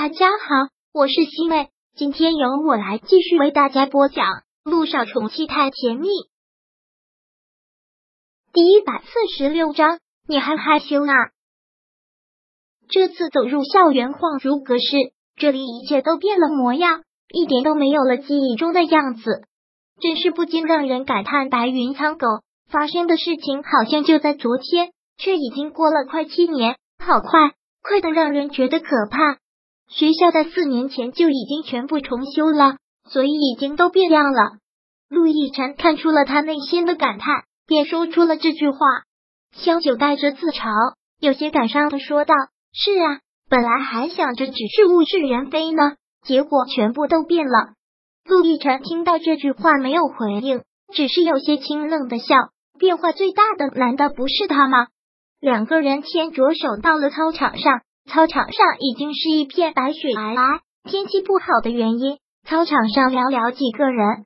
大家好，我是西妹，今天由我来继续为大家播讲《路上宠妻太甜蜜》第一百四十六章。你还害羞啊？这次走入校园，恍如隔世，这里一切都变了模样，一点都没有了记忆中的样子，真是不禁让人感叹白云苍狗。发生的事情好像就在昨天，却已经过了快七年，好快，快的让人觉得可怕。学校在四年前就已经全部重修了，所以已经都变样了。陆亦辰看出了他内心的感叹，便说出了这句话。萧九带着自嘲，有些感伤的说道：“是啊，本来还想着只是物是人非呢，结果全部都变了。”陆亦辰听到这句话没有回应，只是有些清冷的笑。变化最大的难道不是他吗？两个人牵着手到了操场上。操场上已经是一片白雪皑皑，天气不好的原因，操场上寥寥几个人。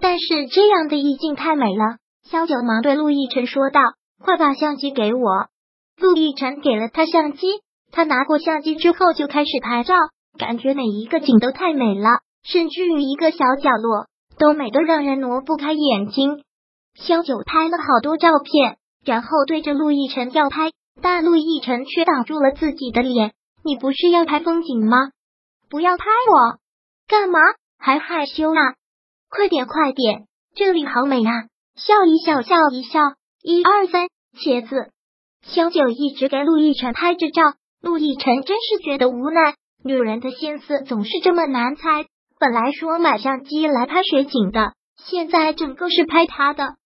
但是这样的意境太美了，萧九忙对陆亦辰说道：“快把相机给我。”陆亦辰给了他相机，他拿过相机之后就开始拍照，感觉每一个景都太美了，甚至于一个小角落都美得让人挪不开眼睛。萧九拍了好多照片，然后对着陆亦辰要拍。但陆亦辰却挡住了自己的脸。你不是要拍风景吗？不要拍我，干嘛？还害羞啊？快点快点，这里好美啊！笑一笑，笑一笑，一二三，茄子。萧九一直给陆亦辰拍着照，陆亦辰真是觉得无奈。女人的心思总是这么难猜。本来说买相机来拍雪景的，现在整个是拍他的。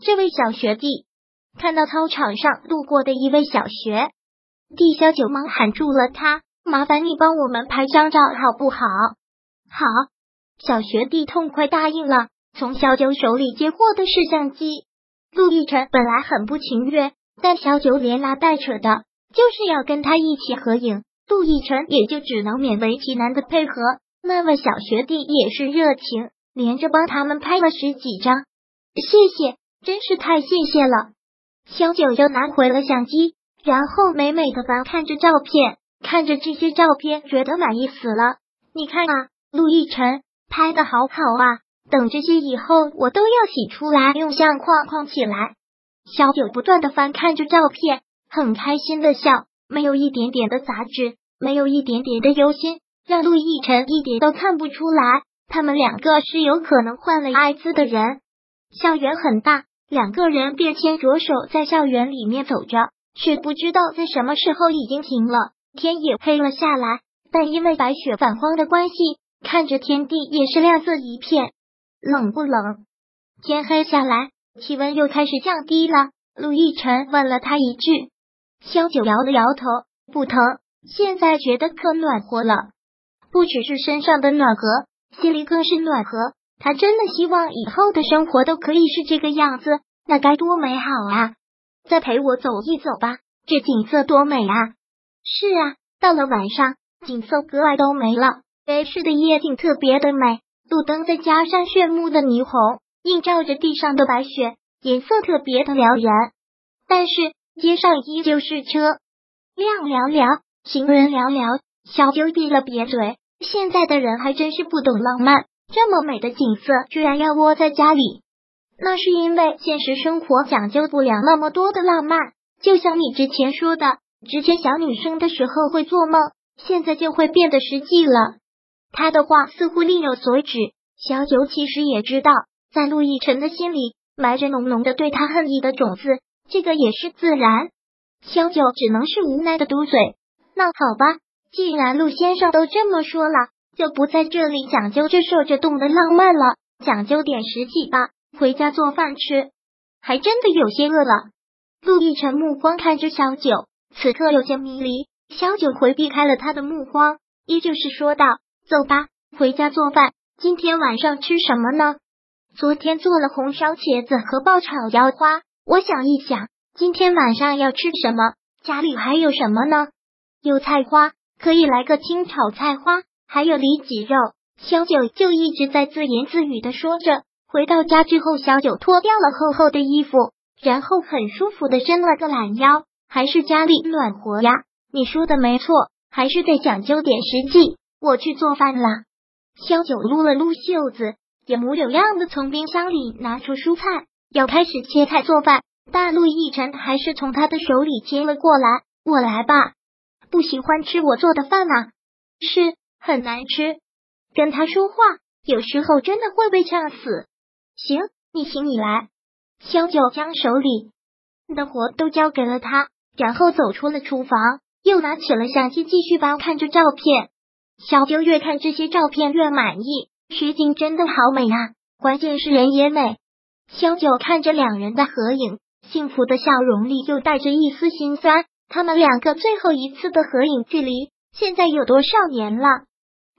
这位小学弟。看到操场上路过的一位小学弟，小九忙喊住了他：“麻烦你帮我们拍张照好不好？”“好。”小学弟痛快答应了，从小九手里接过的是相机。陆亦辰本来很不情愿，但小九连拉带扯的，就是要跟他一起合影。陆亦辰也就只能勉为其难的配合。那位小学弟也是热情，连着帮他们拍了十几张。谢谢，真是太谢谢了。萧九又拿回了相机，然后美美的翻看着照片，看着这些照片，觉得满意死了。你看啊，陆亦辰拍的好好啊！等这些以后，我都要洗出来用相框框起来。萧九不断的翻看着照片，很开心的笑，没有一点点的杂质，没有一点点的忧心，让陆亦辰一点都看不出来，他们两个是有可能患了艾滋的人。校园很大。两个人便牵着手在校园里面走着，却不知道在什么时候已经停了。天也黑了下来，但因为白雪反光的关系，看着天地也是亮色一片。冷不冷？天黑下来，气温又开始降低了。陆亦辰问了他一句，萧九摇了摇头，不疼。现在觉得可暖和了，不只是身上的暖和，心里更是暖和。他真的希望以后的生活都可以是这个样子，那该多美好啊！再陪我走一走吧，这景色多美啊！是啊，到了晚上，景色格外都没了。北市的夜景特别的美，路灯再加上炫目的霓虹，映照着地上的白雪，颜色特别的撩人。但是街上依旧是车辆寥寥，行人寥寥。小九闭了瘪嘴，现在的人还真是不懂浪漫。这么美的景色，居然要窝在家里，那是因为现实生活讲究不了那么多的浪漫。就像你之前说的，之前小女生的时候会做梦，现在就会变得实际了。他的话似乎另有所指。小九其实也知道，在陆亦辰的心里埋着浓浓的对他恨意的种子，这个也是自然。小九只能是无奈的嘟嘴。那好吧，既然陆先生都这么说了。就不在这里讲究这受这冻的浪漫了，讲究点实际吧。回家做饭吃，还真的有些饿了。陆亦辰目光看着小九，此刻有些迷离。小九回避开了他的目光，依旧是说道：“走吧，回家做饭。今天晚上吃什么呢？昨天做了红烧茄子和爆炒腰花，我想一想，今天晚上要吃什么？家里还有什么呢？有菜花，可以来个清炒菜花。”还有里脊肉，小九就一直在自言自语的说着。回到家之后，小九脱掉了厚厚的衣服，然后很舒服的伸了个懒腰。还是家里暖和呀？你说的没错，还是得讲究点实际。我去做饭了。萧九撸了撸袖子，也模有样的从冰箱里拿出蔬菜，要开始切菜做饭。大陆亦辰还是从他的手里接了过来。我来吧。不喜欢吃我做的饭啊？是很难吃。跟他说话，有时候真的会被呛死。行，你行你来。萧九将手里的活都交给了他，然后走出了厨房，又拿起了相机继续翻看着照片。小九越看这些照片越满意，徐静真的好美啊！关键是人也美。萧九看着两人的合影，幸福的笑容里又带着一丝心酸。他们两个最后一次的合影距离现在有多少年了？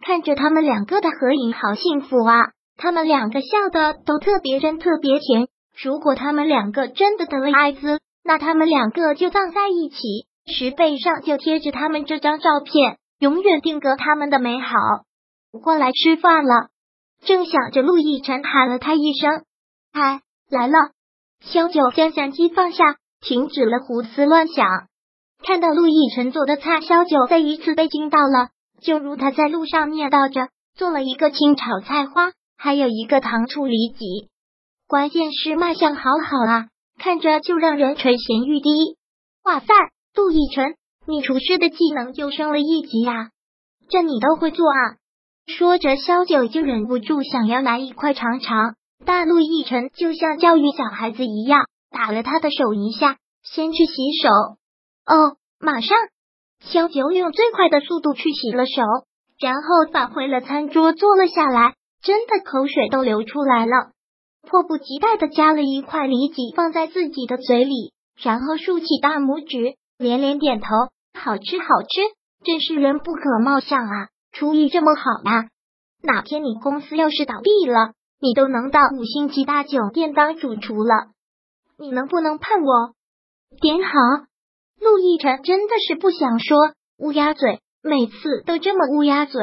看着他们两个的合影，好幸福啊！他们两个笑的都特别真，特别甜。如果他们两个真的得了艾滋，那他们两个就葬在一起，石碑上就贴着他们这张照片，永远定格他们的美好。过来吃饭了，正想着，陆亦辰喊了他一声：“嗨，来了。”萧九将相机放下，停止了胡思乱想，看到陆亦辰做的菜，萧九再一次被惊到了。就如他在路上念叨着，做了一个清炒菜花，还有一个糖醋里脊。关键是卖相好好啊，看着就让人垂涎欲滴。哇塞，陆亦辰，你厨师的技能又升了一级啊！这你都会做啊？说着，萧九就忍不住想要拿一块尝尝，但陆亦辰就像教育小孩子一样，打了他的手一下，先去洗手。哦，马上！萧九用最快的速度去洗了手，然后返回了餐桌，坐了下来，真的口水都流出来了。迫不及待的夹了一块里脊放在自己的嘴里，然后竖起大拇指，连连点头，好吃好吃，真是人不可貌相啊！厨艺这么好啊！哪天你公司要是倒闭了，你都能到五星级大酒店当主厨了。你能不能盼我点好？陆亦辰真的是不想说乌鸦嘴，每次都这么乌鸦嘴。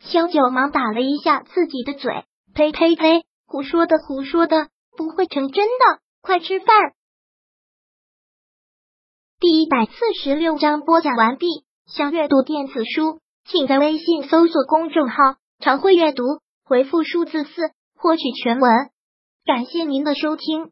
萧九忙打了一下自己的嘴，呸呸呸！胡说的，胡说的，不会成真的。快吃饭。第一百四十六章播讲完毕。想阅读电子书，请在微信搜索公众号“常会阅读”，回复数字四获取全文。感谢您的收听。